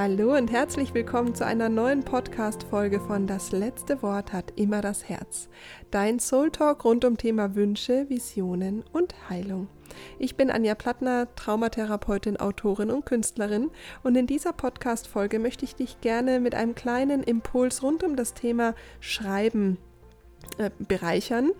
Hallo und herzlich willkommen zu einer neuen Podcast-Folge von Das letzte Wort hat immer das Herz. Dein Soul Talk rund um Thema Wünsche, Visionen und Heilung. Ich bin Anja Plattner, Traumatherapeutin, Autorin und Künstlerin und in dieser Podcast-Folge möchte ich dich gerne mit einem kleinen Impuls rund um das Thema Schreiben äh, bereichern.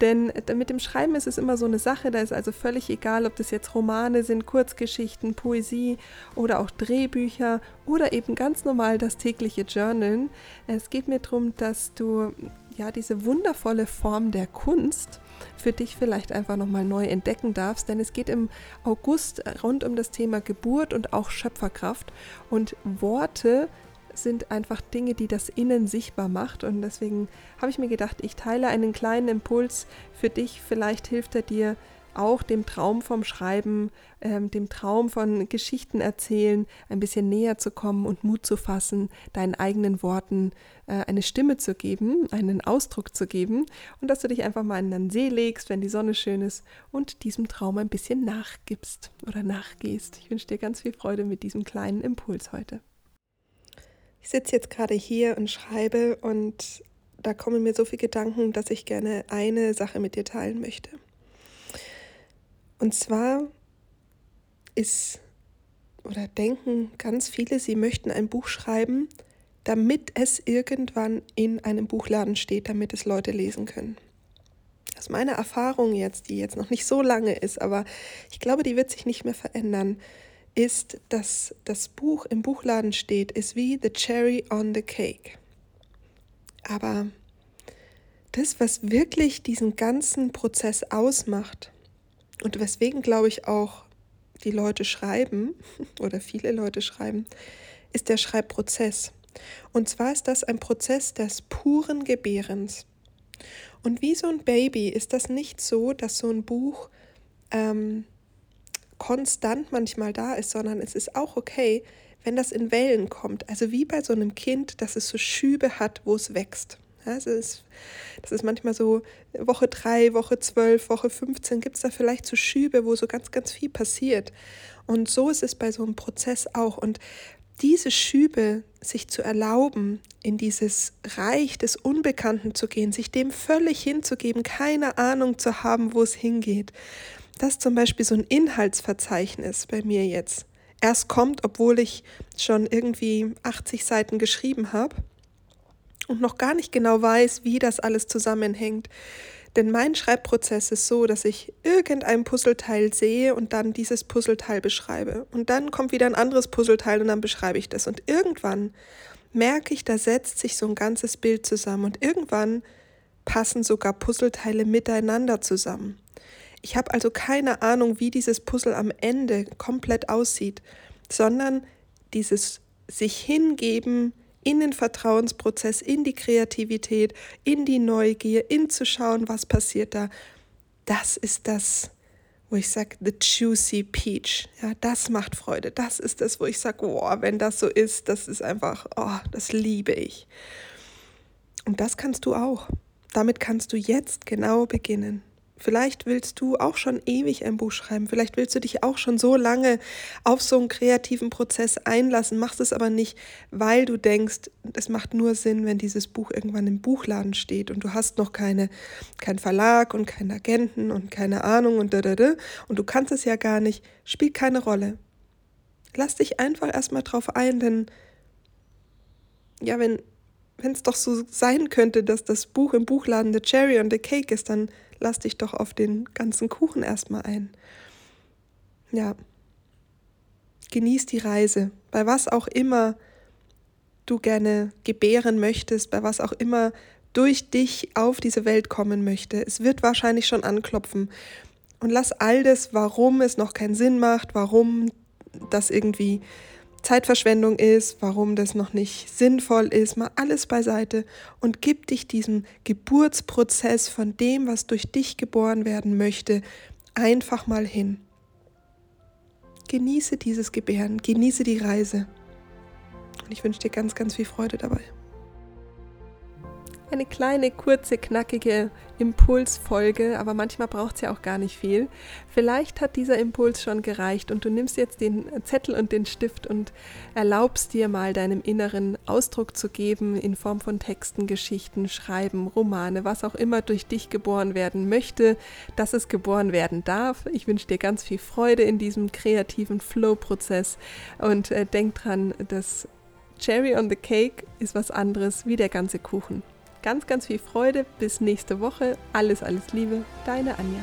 Denn mit dem Schreiben ist es immer so eine Sache, da ist also völlig egal, ob das jetzt Romane sind, Kurzgeschichten, Poesie oder auch Drehbücher oder eben ganz normal das tägliche Journalen. Es geht mir darum, dass du ja diese wundervolle Form der Kunst für dich vielleicht einfach nochmal neu entdecken darfst, denn es geht im August rund um das Thema Geburt und auch Schöpferkraft und Worte sind einfach Dinge, die das Innen sichtbar macht. Und deswegen habe ich mir gedacht, ich teile einen kleinen Impuls für dich. Vielleicht hilft er dir auch dem Traum vom Schreiben, ähm, dem Traum von Geschichten erzählen, ein bisschen näher zu kommen und Mut zu fassen, deinen eigenen Worten äh, eine Stimme zu geben, einen Ausdruck zu geben und dass du dich einfach mal in den See legst, wenn die Sonne schön ist und diesem Traum ein bisschen nachgibst oder nachgehst. Ich wünsche dir ganz viel Freude mit diesem kleinen Impuls heute. Ich sitze jetzt gerade hier und schreibe und da kommen mir so viele Gedanken, dass ich gerne eine Sache mit dir teilen möchte. Und zwar ist oder denken ganz viele, sie möchten ein Buch schreiben, damit es irgendwann in einem Buchladen steht, damit es Leute lesen können. Aus meiner Erfahrung jetzt, die jetzt noch nicht so lange ist, aber ich glaube, die wird sich nicht mehr verändern, ist, dass das Buch im Buchladen steht, ist wie The Cherry on the Cake. Aber das, was wirklich diesen ganzen Prozess ausmacht und weswegen, glaube ich, auch die Leute schreiben oder viele Leute schreiben, ist der Schreibprozess. Und zwar ist das ein Prozess des puren Gebärens. Und wie so ein Baby ist das nicht so, dass so ein Buch ähm, konstant manchmal da ist, sondern es ist auch okay, wenn das in Wellen kommt. Also wie bei so einem Kind, dass es so Schübe hat, wo es wächst. Ja, es ist, das ist manchmal so Woche 3, Woche 12, Woche 15 gibt es da vielleicht so Schübe, wo so ganz, ganz viel passiert. Und so ist es bei so einem Prozess auch. Und diese Schübe sich zu erlauben, in dieses Reich des Unbekannten zu gehen, sich dem völlig hinzugeben, keine Ahnung zu haben, wo es hingeht dass zum Beispiel so ein Inhaltsverzeichnis bei mir jetzt erst kommt, obwohl ich schon irgendwie 80 Seiten geschrieben habe und noch gar nicht genau weiß, wie das alles zusammenhängt. Denn mein Schreibprozess ist so, dass ich irgendein Puzzleteil sehe und dann dieses Puzzleteil beschreibe. Und dann kommt wieder ein anderes Puzzleteil und dann beschreibe ich das. Und irgendwann merke ich, da setzt sich so ein ganzes Bild zusammen. Und irgendwann passen sogar Puzzleteile miteinander zusammen. Ich habe also keine Ahnung, wie dieses Puzzle am Ende komplett aussieht, sondern dieses sich hingeben in den Vertrauensprozess, in die Kreativität, in die Neugier, in zu schauen, was passiert da. Das ist das, wo ich sage, the juicy peach. Ja, das macht Freude. Das ist das, wo ich sage, oh, wenn das so ist, das ist einfach, oh, das liebe ich. Und das kannst du auch. Damit kannst du jetzt genau beginnen. Vielleicht willst du auch schon ewig ein Buch schreiben. Vielleicht willst du dich auch schon so lange auf so einen kreativen Prozess einlassen, machst es aber nicht, weil du denkst, es macht nur Sinn, wenn dieses Buch irgendwann im Buchladen steht und du hast noch keine, keinen Verlag und keinen Agenten und keine Ahnung und da, da, da und du kannst es ja gar nicht. Spielt keine Rolle. Lass dich einfach erstmal drauf ein, denn ja, wenn wenn es doch so sein könnte, dass das Buch im Buchladen The Cherry on the Cake ist, dann lass dich doch auf den ganzen Kuchen erstmal ein. Ja. Genieß die Reise, bei was auch immer du gerne gebären möchtest, bei was auch immer durch dich auf diese Welt kommen möchte. Es wird wahrscheinlich schon anklopfen. Und lass all das, warum es noch keinen Sinn macht, warum das irgendwie Zeitverschwendung ist, warum das noch nicht sinnvoll ist, mal alles beiseite und gib dich diesem Geburtsprozess von dem, was durch dich geboren werden möchte, einfach mal hin. Genieße dieses Gebären, genieße die Reise. Und ich wünsche dir ganz, ganz viel Freude dabei. Eine kleine, kurze, knackige Impulsfolge, aber manchmal braucht es ja auch gar nicht viel. Vielleicht hat dieser Impuls schon gereicht und du nimmst jetzt den Zettel und den Stift und erlaubst dir mal deinem Inneren Ausdruck zu geben in Form von Texten, Geschichten, Schreiben, Romane, was auch immer durch dich geboren werden möchte, dass es geboren werden darf. Ich wünsche dir ganz viel Freude in diesem kreativen Flow-Prozess und äh, denk dran, dass Cherry on the Cake ist was anderes wie der ganze Kuchen. Ganz, ganz viel Freude. Bis nächste Woche. Alles, alles Liebe. Deine Anja.